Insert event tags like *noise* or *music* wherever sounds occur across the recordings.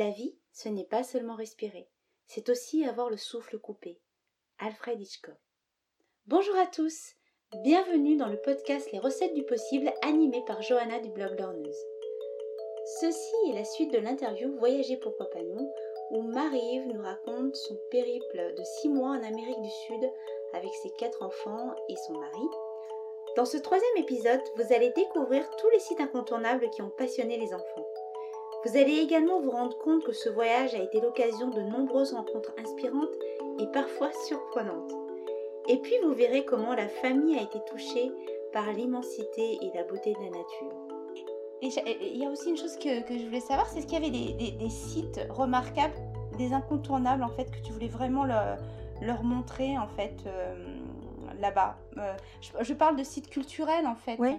La vie, ce n'est pas seulement respirer, c'est aussi avoir le souffle coupé. Alfred Hitchcock. Bonjour à tous, bienvenue dans le podcast Les recettes du possible animé par Johanna du blog Lorneuse. Ceci est la suite de l'interview Voyager pourquoi pas nous, où Marie-Yves nous raconte son périple de 6 mois en Amérique du Sud avec ses quatre enfants et son mari. Dans ce troisième épisode, vous allez découvrir tous les sites incontournables qui ont passionné les enfants. Vous allez également vous rendre compte que ce voyage a été l'occasion de nombreuses rencontres inspirantes et parfois surprenantes. Et puis vous verrez comment la famille a été touchée par l'immensité et la beauté de la nature. Et il y a aussi une chose que, je voulais savoir, c'est ce qu'il y avait des, sites remarquables, des incontournables en fait, que tu voulais vraiment leur montrer en fait euh, là-bas. Euh, je, parle de sites culturels en fait. Oui.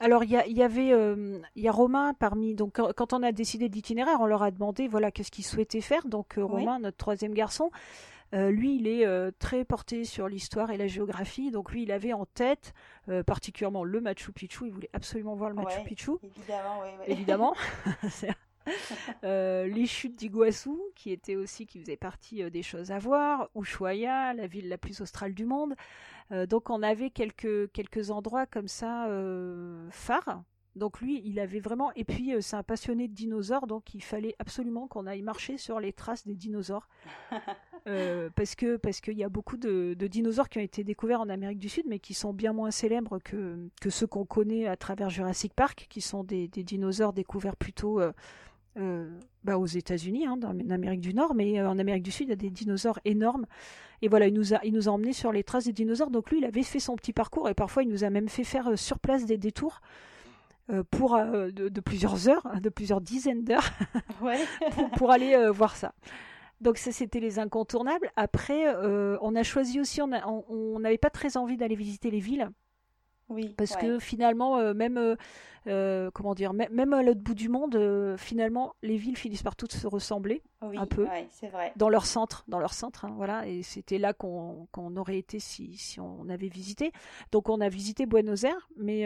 Alors il y, avait euh, il y a Romain parmi donc quand on a décidé de l'itinéraire, on leur a demandé voilà qu'est-ce qu'ils souhaitaient faire. Donc euh, Romain, notre troisième garçon, euh, lui il est très porté sur l'histoire et la géographie. Donc lui il avait en tête particulièrement le Machu Picchu. Il voulait absolument voir le Machu Picchu. Évidemment, oui. Évidemment. *laughs* *laughs* les chutes d'Iguassou, qui étaient aussi, qui faisaient partie des choses à voir, Ushuaia, la ville la plus australe du monde. Euh, donc on avait quelques, quelques endroits comme ça euh, phares. Donc lui, il avait vraiment... Et puis euh, c'est un passionné de dinosaures, donc il fallait absolument qu'on aille marcher sur les traces des dinosaures. *laughs* parce que parce qu'il y a beaucoup de, dinosaures qui ont été découverts en Amérique du Sud, mais qui sont bien moins célèbres que, que ceux qu'on connaît à travers Jurassic Park, qui sont des, dinosaures découverts plutôt bah, aux États-Unis, hein, en Amérique du Nord, mais en Amérique du Sud, il y a des dinosaures énormes. Et voilà, il nous a, il nous a emmenés sur les traces des dinosaures. Donc lui, il avait fait son petit parcours et parfois il nous a même fait faire euh, sur place des détours. Euh, pour euh, de, plusieurs heures, de plusieurs dizaines d'heures, *laughs* *laughs* pour, aller voir ça. Donc ça, c'était les incontournables. Après, on a choisi aussi, on n'avait pas très envie d'aller visiter les villes. Oui. Parce que finalement, euh, même, euh, euh, comment dire, même à l'autre bout du monde, finalement, les villes finissent par toutes se ressembler un peu. c'est vrai. Dans leur centre, dans leur centre, hein, voilà. Et c'était là qu'on aurait été si, si on avait visité. Donc on a visité Buenos Aires, mais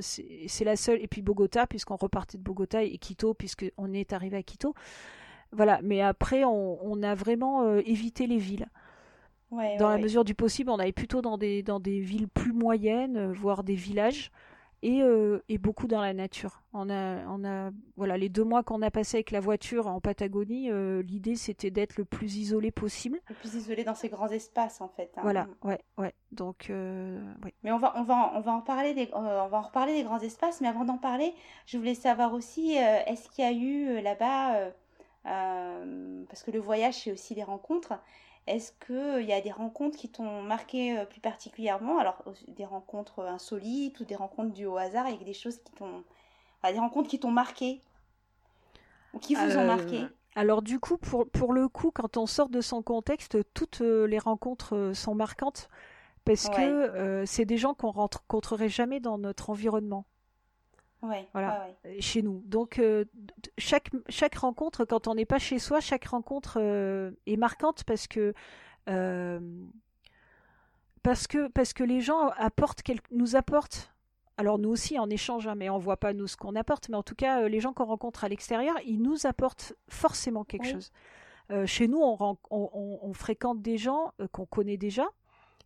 c'est la seule. Et puis Bogota, puisqu'on repartait de Bogota et Quito, puisqu'on est arrivé à Quito. Voilà. Mais après, on, on a vraiment évité les villes dans la mesure du possible, on allait plutôt dans des, dans des villes plus moyennes, euh, voire des villages, et, euh, et, beaucoup dans la nature. On a, on a, voilà, les deux mois qu'on a passé avec la voiture en Patagonie, euh, l'idée c'était d'être le plus isolé possible. Le plus isolé dans ces grands espaces en fait. Hein. Voilà, ouais, ouais. Donc. Mais on va, on va, on va en parler des, on va en reparler des grands espaces. Mais avant d'en parler, je voulais savoir aussi, est-ce qu'il y a eu là-bas, parce que le voyage c'est aussi des rencontres. Est-ce qu'il y a des rencontres qui t'ont marqué euh, plus particulièrement? Alors, des rencontres insolites ou des rencontres dues au hasard? Avec des choses qui t'ont. des rencontres qui t'ont marqué? Ou qui vous ont marqué? Euh, alors du coup, pour, pour le coup, quand on sort de son contexte, toutes euh, les rencontres sont marquantes. Parce que c'est des gens qu'on rencontrerait jamais dans notre environnement voilà, chez nous. Donc euh, chaque chaque rencontre, quand on n'est pas chez soi, chaque rencontre euh, est marquante parce que euh, parce que parce que les gens apportent nous apportent. Alors nous aussi en échange, hein, mais on voit pas nous ce qu'on apporte, mais en tout cas les gens qu'on rencontre à l'extérieur, ils nous apportent forcément quelque chose. chez nous, on, on, on, fréquente des gens qu'on connaît déjà,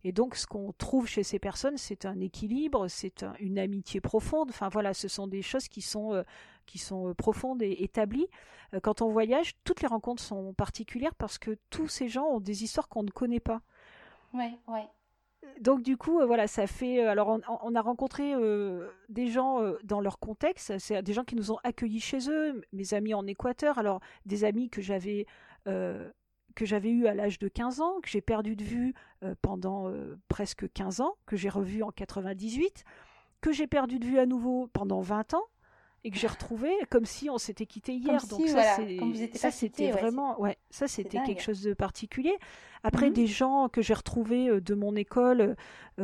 et donc, ce qu'on trouve chez ces personnes, c'est un équilibre, c'est une amitié profonde. Enfin voilà, ce sont des choses qui sont euh, qui sont euh, profondes et établies. Euh, quand on voyage, toutes les rencontres sont particulières parce que tous ces gens ont des histoires qu'on ne connaît pas. Ouais, ouais. Donc du coup, voilà, ça fait. alors, on, a rencontré des gens dans leur contexte. C'est des gens qui nous ont accueillis chez eux, mes amis en Équateur. Alors, des amis que j'avais que j'avais eu à l'âge de 15 ans, que j'ai perdu de vue euh, pendant euh, presque 15 ans, que j'ai revu en 98, que j'ai perdu de vue à nouveau pendant 20 ans et que j'ai retrouvé comme si on s'était quitté hier. Donc ça, c'était vraiment, ouais, ça c'était quelque chose de particulier. Après, mmh des gens que j'ai retrouvés euh, de mon école,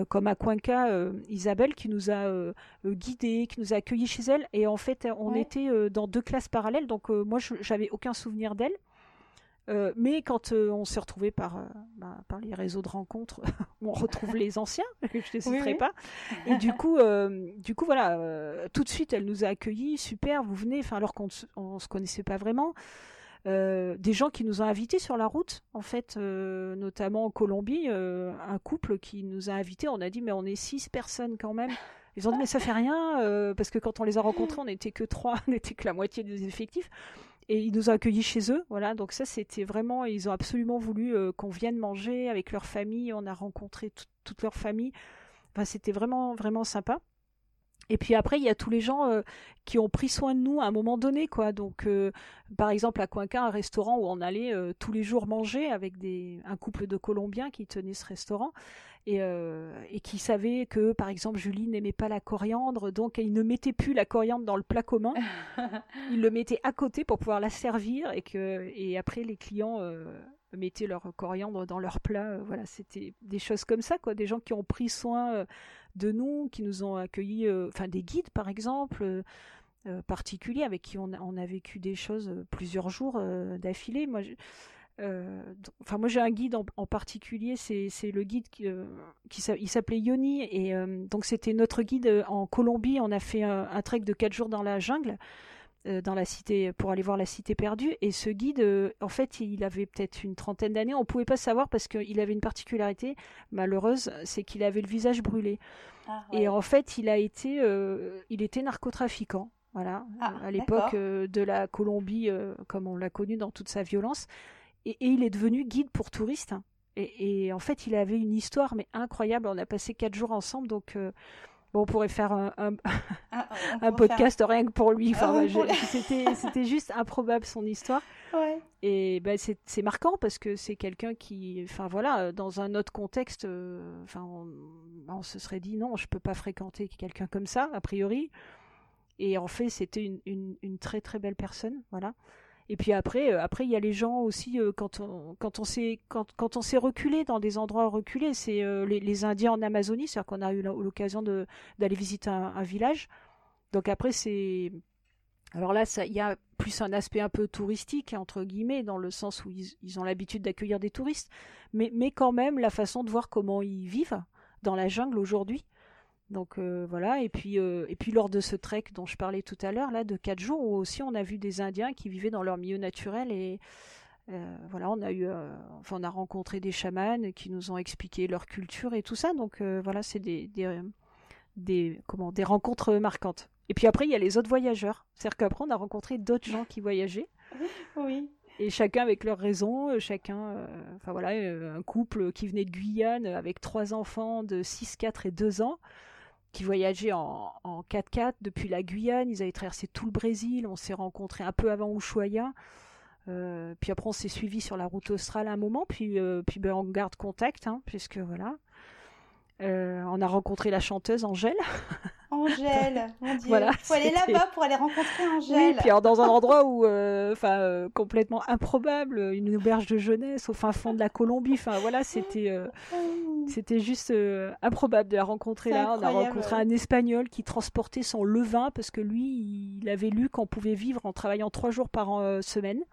comme à Cuenca, Isabelle, qui nous a guidés, qui nous a accueillis chez elle, et en fait, on était dans deux classes parallèles, donc moi, j'avais aucun souvenir d'elle. Euh, mais quand euh, on s'est retrouvé par, euh, bah, par les réseaux de rencontres, *laughs* on retrouve *laughs* les anciens, *laughs* que je ne citerai pas. Et du coup, du coup voilà, tout de suite, elle nous a accueillis, super, vous venez, enfin alors qu'on ne se connaissait pas vraiment. des gens qui nous ont invités sur la route, en fait, notamment en Colombie, un couple qui nous a invités. On a dit mais on est six personnes quand même. Ils ont dit mais ça fait rien parce que quand on les a rencontrés, on n'était que trois, on n'était que la moitié des effectifs et ils nous ont accueillis chez eux. Voilà, donc ça c'était vraiment, ils ont absolument voulu euh, qu'on vienne manger avec leur famille. On a rencontré toute leur famille. Enfin, c'était vraiment vraiment sympa. Et puis après, il y a tous les gens euh, qui ont pris soin de nous à un moment donné, quoi. Donc, euh, par exemple, à Cuenca, un restaurant où on allait tous les jours manger avec des, un couple de Colombiens qui tenaient ce restaurant et, euh, et qui savait que, par exemple, Julie n'aimait pas la coriandre, donc il ne mettait plus la coriandre dans le plat commun. *laughs* il le mettait à côté pour pouvoir la servir et que et après les clients euh, mettaient leur coriandre dans leur plat. Euh, voilà, c'était des choses comme ça, quoi. Des gens qui ont pris soin de nous, qui nous ont accueillis, enfin des guides par exemple. particuliers avec qui on a, on a, vécu des choses plusieurs jours d'affilée. Moi, je, euh, enfin, moi j'ai un guide en, particulier, c'est le guide qui, euh, qui s'appelait Yoni et euh, donc c'était notre guide en Colombie. On a fait un, trek de 4 jours dans la jungle, dans la cité pour aller voir la cité perdue. Et ce guide, en fait, il avait peut-être une trentaine d'années. On pouvait pas savoir parce qu'il avait une particularité malheureuse, c'est qu'il avait le visage brûlé. Ah, et en fait, il a été, il était narcotrafiquant. Voilà, ah, à l'époque de la Colombie, comme on l'a connu dans toute sa violence et, il est devenu guide pour touristes. Et, en fait, il avait une histoire mais incroyable. On a passé quatre jours ensemble, donc euh, bon, on pourrait faire un, un, ah, *laughs* podcast rien que pour lui. Enfin, ah *laughs* c'était juste improbable son histoire. Et ben, c'est marquant parce que c'est quelqu'un qui, enfin voilà, dans un autre contexte, euh, enfin, on, se serait dit non, je peux pas fréquenter quelqu'un comme ça a priori. Et en fait, c'était une, une, une, très très belle personne, voilà. Et puis après, euh, après il y a les gens aussi euh, quand on quand on s'est quand, quand on s'est reculé dans des endroits reculés, c'est euh, les, Indiens en Amazonie, c'est-à-dire qu'on a eu l'occasion d'aller visiter un, village. Donc après c'est alors là, il y a plus un aspect un peu touristique, entre guillemets, dans le sens où ils, ils ont l'habitude d'accueillir des touristes, mais, mais quand même la façon de voir comment ils vivent dans la jungle aujourd'hui, donc euh, voilà, et puis, euh, et puis lors de ce trek dont je parlais tout à l'heure, là, de quatre jours, où aussi on a vu des Indiens qui vivaient dans leur milieu naturel et euh, voilà, on a eu, enfin, on a rencontré des chamans qui nous ont expliqué leur culture et tout ça. Donc voilà, c'est des, des, des, comment, des rencontres marquantes. Et puis après, il y a les autres voyageurs. C'est-à-dire qu'après, on a rencontré d'autres gens qui voyageaient. *laughs* Oui. Et chacun avec leurs raisons, chacun, enfin voilà, un couple qui venait de Guyane avec trois enfants de 6, 4 et 2 ans qui voyageaient en, 4x4 depuis la Guyane. Ils avaient traversé tout le Brésil. On s'est rencontrés un peu avant Ushuaia. Euh, puis après, on s'est suivi sur la route australe un moment. Puis, euh, puis ben, on garde contact, hein, puisque voilà. Euh, on a rencontré la chanteuse Angèle. *laughs* Angèle, *laughs* mon Dieu. Voilà, faut aller là-bas pour aller rencontrer Angèle. Oui, puis dans un endroit où, euh, enfin, euh, complètement improbable, une auberge de jeunesse au fin fond de la Colombie. Enfin, voilà, *laughs* c'était, oh. c'était juste improbable de la rencontrer là. On a rencontré un Espagnol qui transportait son levain parce que lui, il avait lu qu'on pouvait vivre en travaillant trois jours par semaine.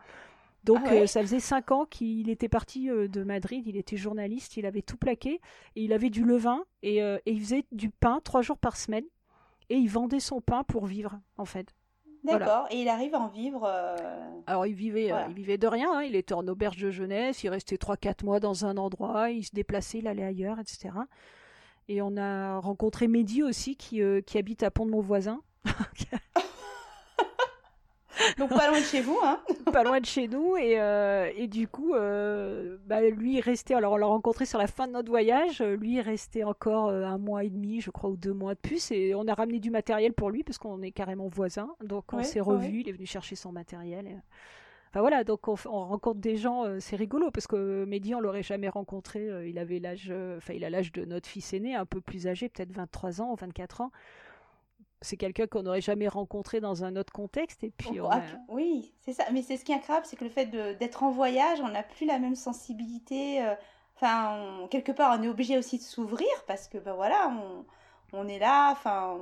Donc ah euh, ça faisait cinq ans qu'il était parti euh, de Madrid, il était journaliste, il avait tout plaqué, et il avait du levain, et, euh, il faisait du pain trois jours par semaine, et il vendait son pain pour vivre, en fait. D'accord, et il arrive à en vivre Alors il vivait, il vivait de rien, hein. il était en auberge de jeunesse, il restait trois quatre mois dans un endroit, il se déplaçait, il allait ailleurs, etc. Et on a rencontré Mehdi aussi, qui, qui habite à Pont de mon voisin. *laughs* Donc pas loin de chez vous, hein *laughs* Pas loin de chez nous et, euh, et du coup, euh, bah, lui restait. Alors on l'a rencontré sur la fin de notre voyage. Lui il restait encore euh, un mois et demi, je crois, ou deux mois de plus. Et on a ramené du matériel pour lui parce qu'on est carrément voisins. Donc on s'est revus. Il est venu chercher son matériel. Enfin voilà, donc on, rencontre des gens, c'est rigolo parce que Mehdi on l'aurait jamais rencontré. il avait l'âge, enfin il a l'âge de notre fils aîné, un peu plus âgé, peut-être 23 ans ou 24 ans c'est quelqu'un qu'on n'aurait jamais rencontré dans un autre contexte. Et puis Oui, c'est ça. Mais c'est ce qui est incroyable, c'est que le fait d'être en voyage, on n'a plus la même sensibilité. Euh, enfin, quelque part, on est obligé aussi de s'ouvrir parce que, ben voilà, on, on est là. Enfin,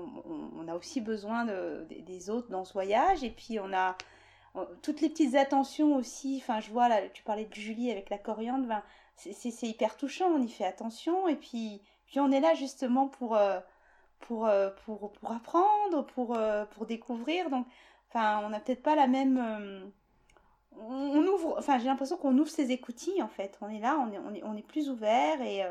on, a aussi besoin de, des autres dans ce voyage. Et puis, on a toutes les petites attentions aussi. Enfin, je vois, là, tu parlais de Julie avec la coriandre. Ben, c'est hyper touchant, on y fait attention. Et puis, puis on est là justement pour... Euh, pour, euh, pour, pour apprendre, pour, euh, pour découvrir. Donc, enfin, on n'a peut-être pas la même. Euh, on ouvre, enfin j'ai l'impression qu'on ouvre ses écoutilles en fait. On est là, on est, on est, on est plus ouvert et,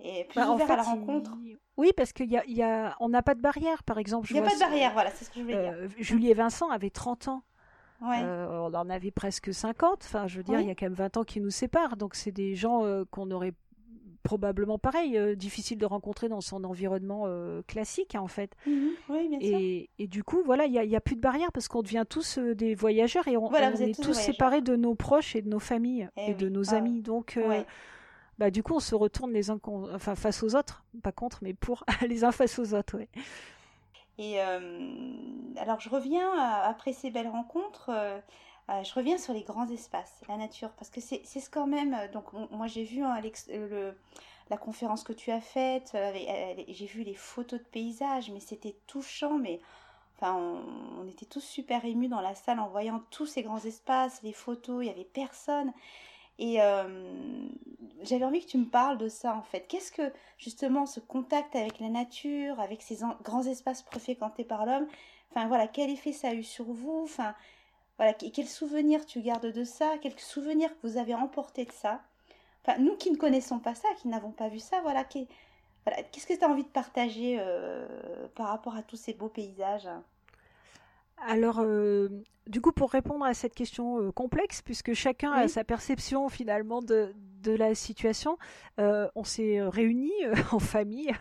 et plus Bah, ouvert fait, à la rencontre. il- oui, parce qu'il y a, y a, on n'a pas de barrière. Par exemple, Il n'y a pas de barrière, voilà, c'est ce que je voulais dire. Julie et Vincent avaient 30 ans. Ouais. Euh, on en avait presque 50. Enfin, je veux dire, Oui. il y a quand même 20 ans qui nous séparent. Donc, c'est des gens euh, qu'on aurait probablement pareil, euh, difficile de rencontrer dans son environnement euh, classique, hein, en fait. Mhm. Oui, bien sûr. Et, du coup, voilà, il n'y a, il y a plus de barrière parce qu'on devient tous euh, des voyageurs et on, Voilà, est tous séparés de nos proches et de nos familles Eh et de nos Ah amis. Donc, Ouais. bah, du coup, on se retourne les uns con- enfin, face aux autres, pas contre, mais pour *laughs* les uns face aux autres. Ouais. Et alors, je reviens à- après ces belles rencontres. Euh, je reviens sur les grands espaces, la nature, parce que c'est ce quand même. euh, Donc, on- moi, j'ai vu hein, euh, la conférence que tu as faite. j'ai vu les photos de paysages, mais c'était touchant. Mais enfin, on, était tous super émus dans la salle en voyant tous ces grands espaces, les photos. Il y avait personne. Et j'avais envie que tu me parles de ça en fait. Qu'est-ce que justement ce contact avec la nature, avec ces grands espaces fréquentés par l'homme, enfin voilà, quel effet ça a eu sur vous? Enfin voilà, que- quel souvenir tu gardes de ça? Quels souvenirs que vous avez emportés de ça? Enfin, nous qui ne connaissons pas ça, qui n'avons pas vu ça, voilà, qu'est- voilà, qu'est-ce que tu as envie de partager euh, par rapport à tous ces beaux paysages? Alors, euh, du coup, pour répondre à cette question euh, complexe, puisque chacun a sa perception finalement de, de la situation, euh, on s'est réunis *laughs* en famille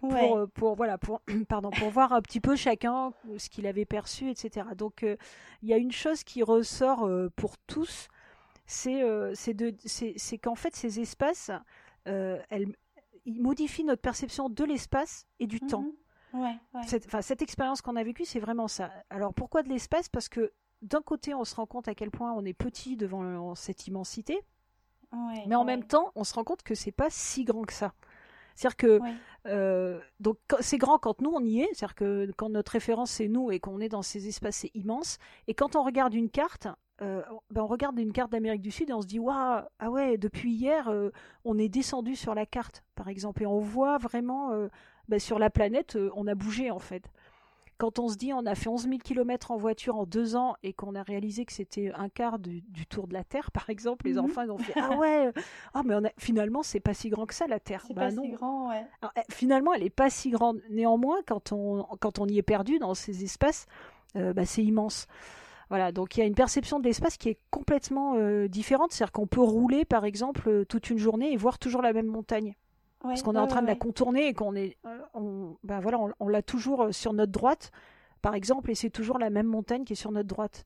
pour, Ouais. euh, pour, voilà, pour, *clears throat* pardon, pour voir un petit peu chacun euh, ce qu'il avait perçu, etc. Donc, euh, il y a une chose qui ressort pour tous, c'est c'est de- c'est- c'est qu'en fait, ces espaces, elles, ils modifient notre perception de l'espace et du temps. Mhm. Ouais, ouais. Cette, expérience qu'on a vécue, c'est vraiment ça. Alors pourquoi de l'espace? Parce que d'un côté, on se rend compte à quel point on est petit devant cette immensité, Ouais, mais en même temps, on se rend compte que c'est pas si grand que ça. C'est-à-dire que euh, donc c'est grand quand nous on y est, c'est-à-dire que quand notre référence c'est nous et qu'on est dans ces espaces c'est immense. Et quand on regarde une carte, euh, ben, on regarde une carte d'Amérique du Sud et on se dit waouh ah ouais depuis hier euh, on est descendu sur la carte par exemple et on voit vraiment ben, sur la planète on a bougé en fait. Quand on se dit on a fait 11 000 km en voiture en deux ans et qu'on a réalisé que c'était un quart du, du tour de la Terre, par exemple, les Mhm. enfants ils ont fait *laughs* ah ouais, ah mais on a, finalement c'est pas si grand que ça la Terre. C'est Bah pas non. si grand, ouais. Alors, eh, finalement, elle n'est pas si grande. Néanmoins, quand on, quand on y est perdu dans ces espaces, euh, bah, c'est immense. Voilà, donc il y a une perception de l'espace qui est complètement euh, différente. C'est-à-dire qu'on peut rouler, par exemple, euh, toute une journée et voir toujours la même montagne. Ouais, Parce qu'on est ouais, en train de la contourner et qu'on est, euh, on, ben voilà, on, on l'a toujours euh, sur notre droite, par exemple, et c'est toujours la même montagne qui est sur notre droite.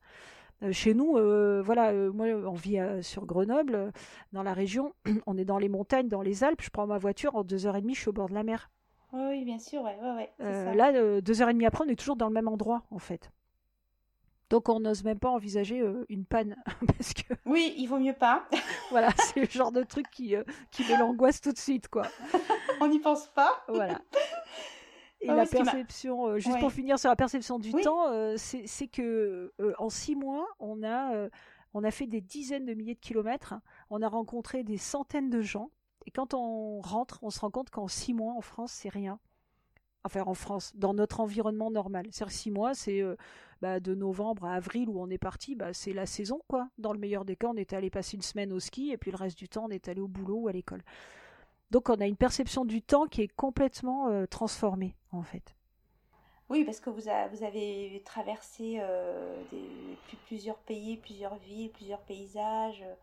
Euh, chez nous, euh, voilà, euh, moi, on vit sur Grenoble, dans la région, *clears throat* on est dans les montagnes, dans les Alpes. Je prends ma voiture en deux heures et demie, je suis au bord de la mer. Oui, bien sûr, ouais, ouais, ouais, ça. là, deux heures et demie après, on est toujours dans le même endroit, en fait. Donc, on n'ose même pas envisager une panne, *laughs* parce que Oui, il vaut mieux pas. *laughs* voilà, c'est le genre de truc qui, qui met l'angoisse tout de suite, quoi. *laughs* On n'y pense pas. Voilà. Et Ah la oui, perception, euh, juste Ouais. pour finir sur la perception du Oui. temps, euh, c'est que euh, en six mois, on a, on a fait des dizaines de milliers de kilomètres, on a rencontré des centaines de gens, et quand on rentre, on se rend compte qu'en six mois en France, c'est rien. Enfin, en France, dans notre environnement normal. C'est-à-dire six mois, c'est bah, de novembre à avril où on est parti, bah, c'est la saison, quoi. Dans le meilleur des cas, on est allé passer une semaine au ski, et puis le reste du temps, on est allé au boulot ou à l'école. Donc, on a une perception du temps qui est complètement transformée, en fait. Oui, parce que vous, a- vous avez traversé euh, des- plusieurs pays, plusieurs villes, plusieurs paysages, euh,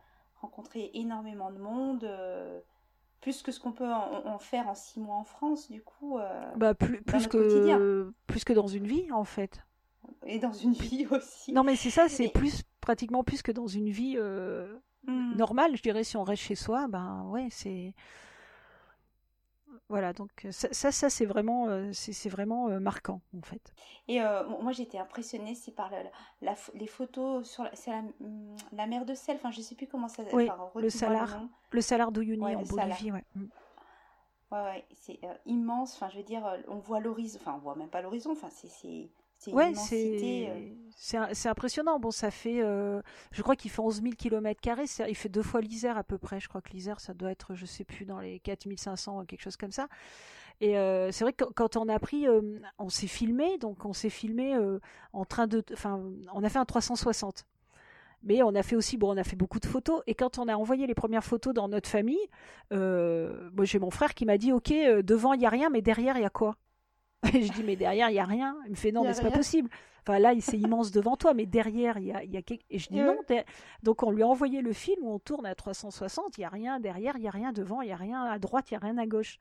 rencontré énormément de monde, euh, plus que ce qu'on peut en, en faire en six mois en France, du coup, euh, Bah, plus, plus, quotidien. que, plus que dans une vie, en fait. et dans une vie *laughs* aussi. Non, mais c'est ça, c'est Mais- plus pratiquement plus que dans une vie Hmm. normale, je dirais, si on reste chez soi, ben ouais, c'est. Voilà, donc euh, ça, ça, ça, c'est vraiment, euh, c'est vraiment euh, marquant, en fait. Et euh, moi j'étais impressionnée c'est par la, la pho- les photos sur la, c'est la, la mer de sel, enfin je sais plus comment ça Oui, enfin, le Salar. Le Salar d'Uyuni Ouais, en. Bolivie, ouais. Mm. Ouais, ouais, c'est euh, immense, enfin je veux dire, on voit l'horizon, enfin on voit même pas l'horizon, enfin c'est c'est Ouais, euh, c'est impressionnant. Bon, ça fait, euh, je crois qu'il fait 11 000 km carrés. Il fait deux fois l'Isère à peu près. Je crois que l'Isère, ça doit être, je sais plus, dans les 4500, quelque chose comme ça. Et euh, c'est vrai que quand- on a pris, euh, on s'est filmé, donc on s'est filmé en train de, enfin, on a fait un 360. Mais on a fait aussi, bon, on a fait beaucoup de photos. Et quand on a envoyé les premières photos dans notre famille, moi j'ai mon frère qui m'a dit, ok, devant il y a rien, mais derrière il y a quoi? *laughs* je dis, mais derrière il y a rien. Il me fait, non, mais c'est pas possible. Enfin là, c'est immense devant toi, mais derrière il y a, y a quelque... Et je dis non. Donc on lui a envoyé le film où on tourne à 360, il y a rien derrière, il y a rien devant, il y a rien à droite, il y a rien à gauche.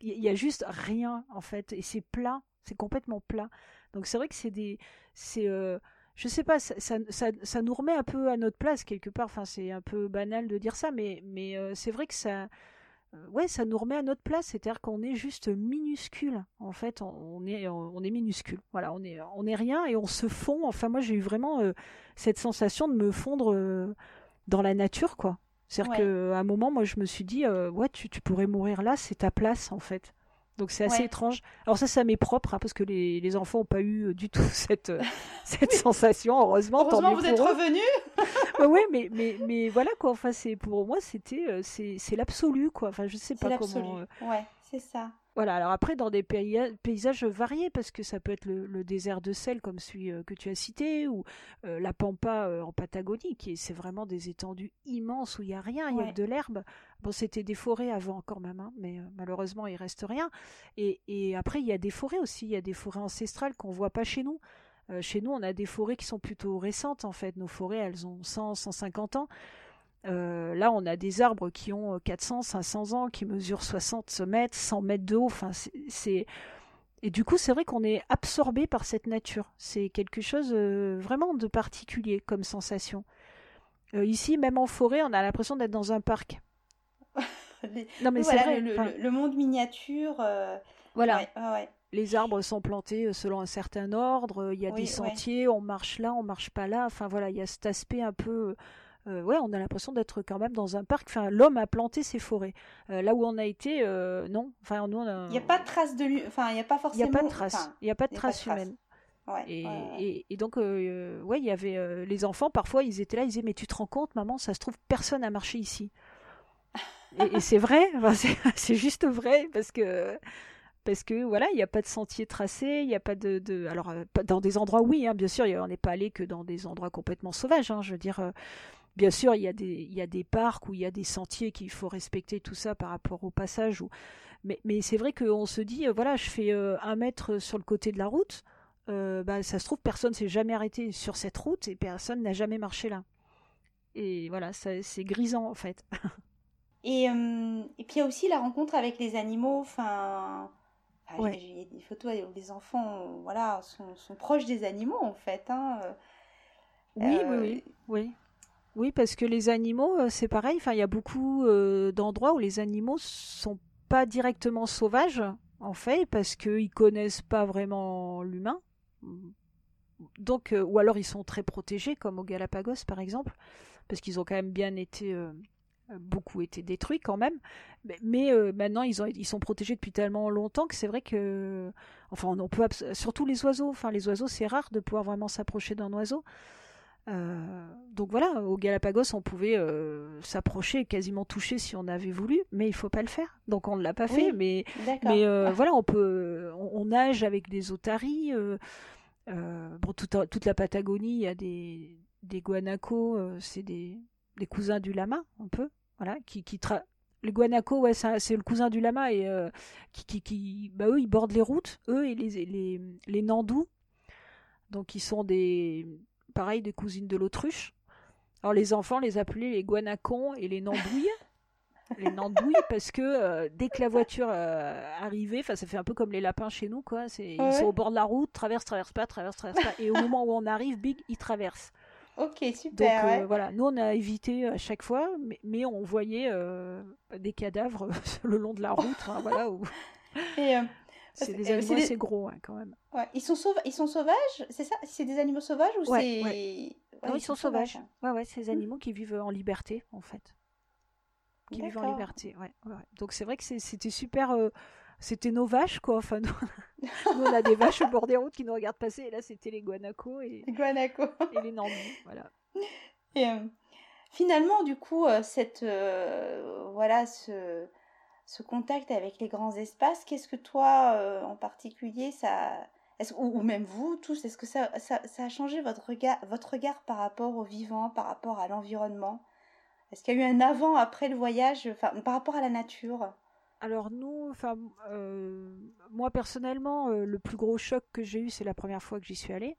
Il y, a juste rien en fait, et c'est plat, c'est complètement plat. Donc c'est vrai que c'est des, c'est euh, je sais pas, ça, ça, ça, nous remet un peu à notre place quelque part. Enfin, c'est un peu banal de dire ça, mais, mais euh, c'est vrai que ça, ouais, ça nous remet à notre place. C'est-à-dire qu'on est juste minuscule. En fait, on, est, on est minuscule. Voilà, on est, on est rien et on se fond. Enfin, moi, j'ai eu vraiment euh, cette sensation de me fondre dans la nature, quoi. C'est-à-dire qu'à un moment, moi, je me suis dit, ouais, tu, tu pourrais mourir là, c'est ta place, en fait. Donc c'est assez étrange. Alors ça, ça m'est propre, hein, parce que les, les enfants n'ont pas eu euh, du tout *laughs* cette, euh, *laughs* cette sensation, heureusement. Heureusement, vous êtes revenus *laughs* Oui, mais, mais, mais voilà, quoi. Enfin, pour moi, c'était euh, c'est l'absolu, quoi. Enfin, je sais pas comment... Ouais, c'est ça. Voilà, alors après, dans des paysages variés, parce que ça peut être le, désert de sel, comme celui euh, que tu as cité, ou euh, la Pampa euh, en Patagonie, qui c'est vraiment des étendues immenses où il n'y a rien, il y a que de l'herbe. Bon, c'était des forêts avant encore même, hein, mais malheureusement, il reste rien. Et, après, il y a des forêts aussi, il y a des forêts ancestrales qu'on voit pas chez nous. chez nous, on a des forêts qui sont plutôt récentes, en fait. Nos forêts, elles ont 100, 150 ans. Euh, là, on a des arbres qui ont 400, 500 ans, qui mesurent 60 mètres, 100 mètres de haut. Enfin, c'est et du coup, c'est vrai qu'on est absorbé par cette nature. C'est quelque chose euh, vraiment de particulier comme sensation. Euh, ici, même en forêt, on a l'impression d'être dans un parc. *laughs* non, mais c'est vrai. Le, monde miniature. Voilà. Les arbres sont plantés selon un certain ordre. Il y a des sentiers. On marche là, on marche pas là. Enfin voilà, il y a cet aspect un peu euh, ouais, on a l'impression d'être quand même dans un parc. Enfin, l'homme a planté ses forêts. Euh, là où on a été, euh, non. Enfin, nous, Il n'y a pas de traces de lui. Enfin, il n'y a pas forcément. Il n'y a pas de traces. il n'y a pas de traces humaines. et, et, donc, ouais, il y avait les enfants. Parfois, ils étaient là. Ils disaient, mais tu te rends compte, maman, ça se trouve, personne n'a marché ici. Et, c'est vrai. *laughs* c'est juste vrai parce que parce que voilà, il n'y a pas de sentier tracé, il n'y a pas de, de, alors dans des endroits oui, hein, bien sûr, on n'est pas allé que dans des endroits complètement sauvages. Hein, je veux dire, Bien sûr, il y, a des, il y a des parcs où il y a des sentiers qu'il faut respecter, tout ça par rapport au passage. Mais, mais c'est vrai qu'on se dit, euh, voilà, je fais euh, un mètre sur le côté de la route, euh, bah, ça se trouve, personne s'est jamais arrêté sur cette route et personne n'a jamais marché là. Et voilà, c'est grisant en fait. *laughs* et, et puis il y a aussi la rencontre avec les animaux, enfin... J'ai des photos où les enfants voilà, sont, sont, proches des animaux en fait. Hein. Oui, oui, oui, oui. Oui, parce que les animaux, euh, c'est pareil. Enfin, il y a beaucoup euh, d'endroits où les animaux sont pas directement sauvages, en fait, parce qu'ils connaissent pas vraiment l'humain. Donc, euh, ou alors ils sont très protégés, comme au Galapagos, par exemple, parce qu'ils ont quand même bien été, beaucoup été détruits quand même. Mais, maintenant, ils, ont, ils sont protégés depuis tellement longtemps que c'est vrai que, enfin, on peut surtout les oiseaux. Enfin, les oiseaux, c'est rare de pouvoir vraiment s'approcher d'un oiseau. Euh, donc voilà, au Galapagos, on pouvait euh, s'approcher, quasiment toucher si on avait voulu, mais il faut pas le faire. Donc on ne l'a pas fait, mais, mais euh, voilà, on peut, on, nage avec des otaries. bon, toute, la Patagonie, il y a des, des guanacos, c'est des, des, cousins du lama, un peu, voilà, qui, qui les guanacos, ouais, c'est le cousin du lama et qui, qui, qui, bah eux, ils bordent les routes, eux et les, les, les nandous. Donc ils sont des pareil des cousines de l'autruche. Alors les enfants les appelaient les guanacons et les nandouilles. *laughs* les nandouilles parce que euh, dès que la voiture euh, arrivait, enfin ça fait un peu comme les lapins chez nous quoi, c'est ils sont au bord de la route, traversent, traversent pas, traversent, traversent pas et au moment où on arrive, big, ils traversent. Ok, super. Donc euh, voilà, nous on a évité à chaque fois, mais, on voyait des cadavres *laughs* le long de la route, hein, voilà. *laughs* Et c'est des animaux assez gros hein, quand même. Ils, sont ils sont sauvages, c'est ça? C'est des animaux sauvages ou c'est... non, ils, sont, sauvages. Ouais, ouais, c'est des hmm. animaux qui vivent en liberté en fait. Qui vivent en liberté, ouais. Donc c'est vrai que c'était super... Euh, c'était nos vaches, quoi. Enfin, nous, on a des vaches au bord des routes qui nous regardent passer. Et là, c'était les guanacos et, les guanacos. et les nandous. Voilà. Et euh, finalement, du coup, euh, cette, voilà, ce, contact avec les grands espaces, qu'est-ce que toi, en particulier, ça, ou, ou, même vous tous, est-ce que ça, ça, ça, a changé votre regard, votre regard par rapport au vivant, par rapport à l'environnement? Est-ce qu'il y a eu un avant, après le voyage, enfin, par rapport à la nature? Alors nous, enfin euh, moi personnellement, euh, le plus gros choc que j'ai eu, c'est la première fois que j'y suis allée.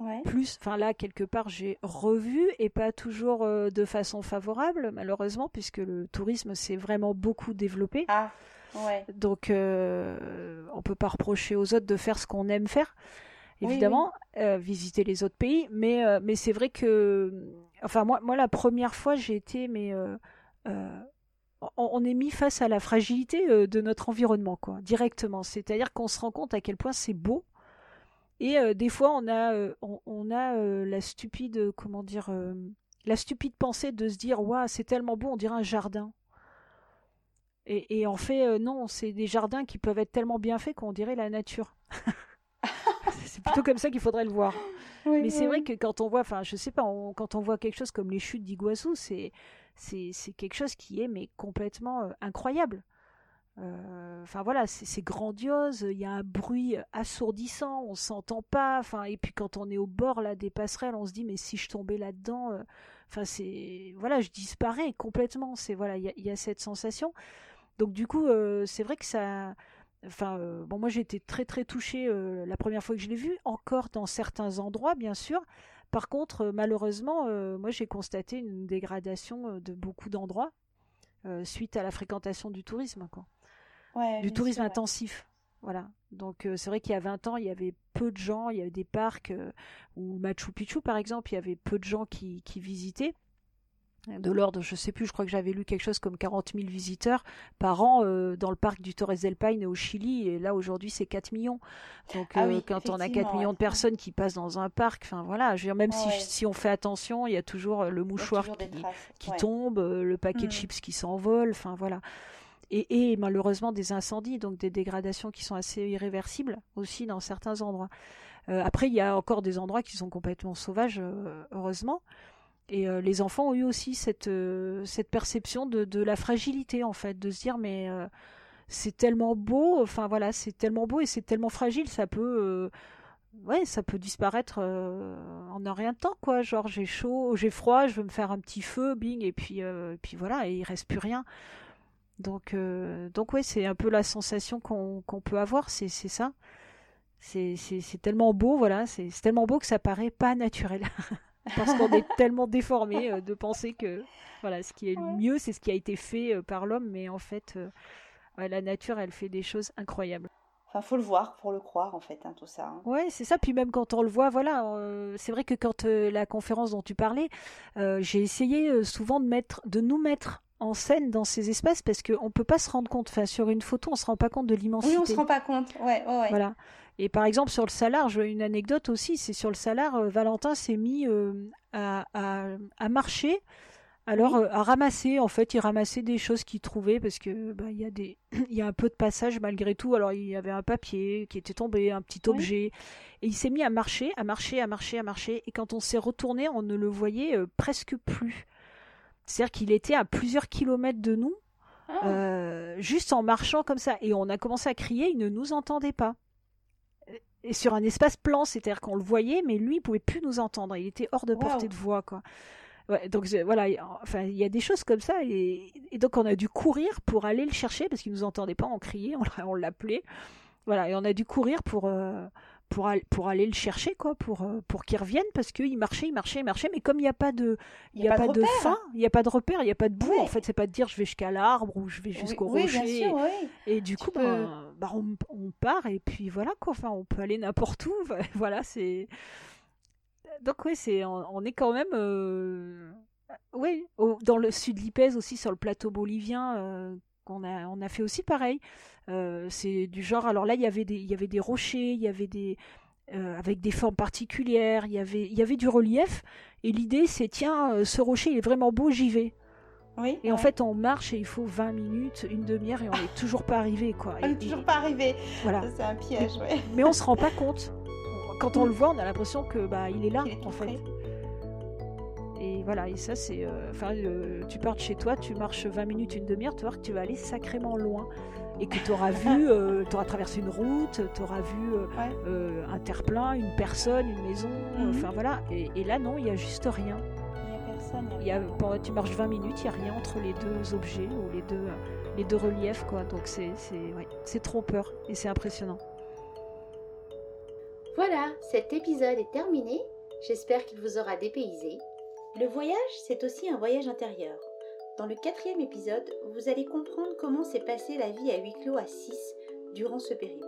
Ouais. Plus, enfin là quelque part j'ai revu et pas toujours euh, de façon favorable malheureusement puisque le tourisme s'est vraiment beaucoup développé. Ah ouais. Donc on peut pas reprocher aux autres de faire ce qu'on aime faire. Évidemment, visiter les autres pays, mais mais c'est vrai que, enfin moi moi la première fois j'ai été mais on, est mis face à la fragilité euh, de notre environnement, quoi, directement. C'est-à-dire qu'on se rend compte à quel point c'est beau. Et euh, des fois, on a, euh, la stupide, comment dire, la stupide pensée de se dire, waouh, c'est tellement beau, on dirait un jardin. Et, en fait, non, c'est des jardins qui peuvent être tellement bien faits qu'on dirait la nature. *laughs* c'est plutôt comme ça qu'il faudrait le voir. *laughs* Mais c'est vrai que quand on voit, enfin, je sais pas, quand on voit quelque chose comme les chutes d'Iguassou, c'est c'est quelque chose qui est mais complètement euh, incroyable. Euh, enfin voilà, c'est grandiose, il y a un bruit assourdissant, on s'entend pas. Enfin et puis quand on est au bord là des passerelles, on se dit mais si je tombais là-dedans, euh, enfin c'est voilà, je disparais complètement. C'est voilà, il y, a cette sensation. Donc du coup, c'est vrai que ça, enfin bon moi j'ai été très très touchée la première fois que je l'ai vu, encore dans certains endroits bien sûr. Par contre, euh, malheureusement, euh, moi j'ai constaté une dégradation euh, de beaucoup d'endroits suite à la fréquentation du tourisme, quoi. du tourisme intensif. Voilà. Donc c'est vrai qu'il y a 20 ans, il y avait peu de gens, il y avait des parcs, ou Machu Picchu par exemple, il y avait peu de gens qui visitaient de l'ordre, je sais plus, je crois que j'avais lu quelque chose comme 40 000 visiteurs par an euh, dans le parc du Torres del Paine au Chili, et là aujourd'hui c'est 4 millions. Donc ah euh, quand on a 4 millions de personnes qui passent dans un parc, enfin voilà, je veux dire, même si, si, on fait attention, il y a toujours euh, le mouchoir qui, tombe, le paquet de mm. chips qui s'envole, enfin voilà. Et, et, malheureusement des incendies, donc des dégradations qui sont assez irréversibles aussi dans certains endroits. après, il y a encore des endroits qui sont complètement sauvages, heureusement. Et euh, les enfants ont eu aussi cette, euh, cette perception de, de, la fragilité, en fait, de se dire, mais euh, c'est tellement beau, enfin voilà, c'est tellement beau et c'est tellement fragile, ça peut, ouais, ça peut disparaître en un rien de temps, quoi. Genre, j'ai chaud, j'ai froid, je veux me faire un petit feu, bing, et puis, puis voilà, et il reste plus rien. Donc, donc ouais, c'est un peu la sensation qu'on qu'on peut avoir, c'est ça. C'est tellement beau, voilà, c'est tellement beau que ça paraît pas naturel. *laughs* parce qu'on est *laughs* tellement déformé euh, de penser que voilà, ce qui est le mieux, c'est ce qui a été fait euh, par l'homme, mais en fait, euh, la nature, elle fait des choses incroyables. Enfin, faut le voir pour le croire, en fait, hein, tout ça. Hein. Ouais, c'est ça. Puis même quand on le voit, voilà, c'est vrai que quand la conférence dont tu parlais, j'ai essayé souvent de mettre, de nous mettre en scène dans ces espaces parce qu'on ne peut pas se rendre compte. Enfin, sur une photo, on se rend pas compte de l'immensité. Oui, on se rend pas compte. Ouais, ouais, ouais. Voilà. Et par exemple, sur le Salar, je une anecdote aussi, c'est sur le Salar, euh, Valentin s'est mis euh, à, à, marcher, alors euh, à ramasser, en fait, il ramassait des choses qu'il trouvait, parce que bah, il y, a des, *clears throat* il y a un peu de passage malgré tout, alors il y avait un papier qui était tombé, un petit objet, et il s'est mis à marcher, à marcher, à marcher, à marcher, et quand on s'est retourné, on ne le voyait presque plus. C'est-à-dire qu'il était à plusieurs kilomètres de nous, ah. juste en marchant comme ça, et on a commencé à crier, il ne nous entendait pas et sur un espace plan, c'est-à-dire qu'on le voyait, mais lui, il pouvait plus nous entendre. Il était hors de portée de voix, quoi. donc voilà, enfin il y a des choses comme ça et, donc on a dû courir pour aller le chercher parce qu'il nous entendait pas, on criait, *laughs* on, l'appelait, voilà et on a dû courir pour euh, pour, pour aller le chercher, quoi, pour, euh, pour qu'il revienne, parce qu'il marchait, il marchait, il marchait, mais comme il n'y a pas de, il y a, pas, de, fin, il n'y a pas de repère, il n'y a pas de bout, en fait, c'est pas de dire je vais jusqu'à l'arbre ou je vais jusqu'au rocher. et du coup, ben, on, on, part et puis voilà, quoi, enfin, on peut aller n'importe où, *laughs* voilà, c'est. Donc, oui, c'est, on, est quand même. Euh... Oui, dans le sud Lipèze aussi, sur le plateau bolivien, euh, qu'on a, on a fait aussi pareil. Euh, c'est du genre, alors là, il y avait des, il y avait des rochers, il y avait des, euh, avec des formes particulières, il y avait, il y avait du relief. Et l'idée, c'est tiens, euh, ce rocher, il est vraiment beau, j'y vais. Oui, et en fait, on marche et il faut 20 minutes, une demi-heure et on n'est toujours pas arrivé. Quoi. On n'est toujours pas arrivé. Voilà. C'est un piège, mais, mais on se rend pas compte. *laughs* Quand on le voit, on a l'impression que bah il est là, en fait. Et voilà, et ça c'est... euh, Enfin, euh, tu pars de chez toi, tu marches 20 minutes, une demi-heure, tu vas voir que tu vas aller sacrément loin. Et que tu auras *laughs* vu, tu auras traversé une route, tu auras vu euh, Ouais. euh, un terre-plein, une personne, une maison, Mhm. enfin voilà. Et, et là non, il y a juste rien. Il n'y a personne. Y a, pendant- tu marches 20 minutes, il n'y a rien entre les deux objets ou les deux, les deux reliefs, quoi. Donc c'est c'est ouais, c'est trompeur et c'est impressionnant. Voilà, cet épisode est terminé. J'espère qu'il vous aura dépaysé. Le voyage, c'est aussi un voyage intérieur. Dans le quatrième épisode, vous allez comprendre comment s'est passée la vie à huis clos à 6 durant ce périple.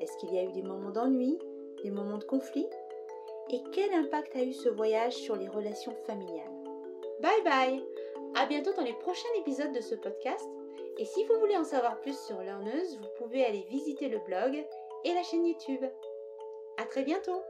Est-ce qu'il y a eu des moments d'ennui, des moments de conflit? Et quel impact a eu ce voyage sur les relations familiales? Bye bye À bientôt dans les prochains épisodes de ce podcast. Et si vous voulez en savoir plus sur Learneuse, vous pouvez aller visiter le blog et la chaîne YouTube. À très bientôt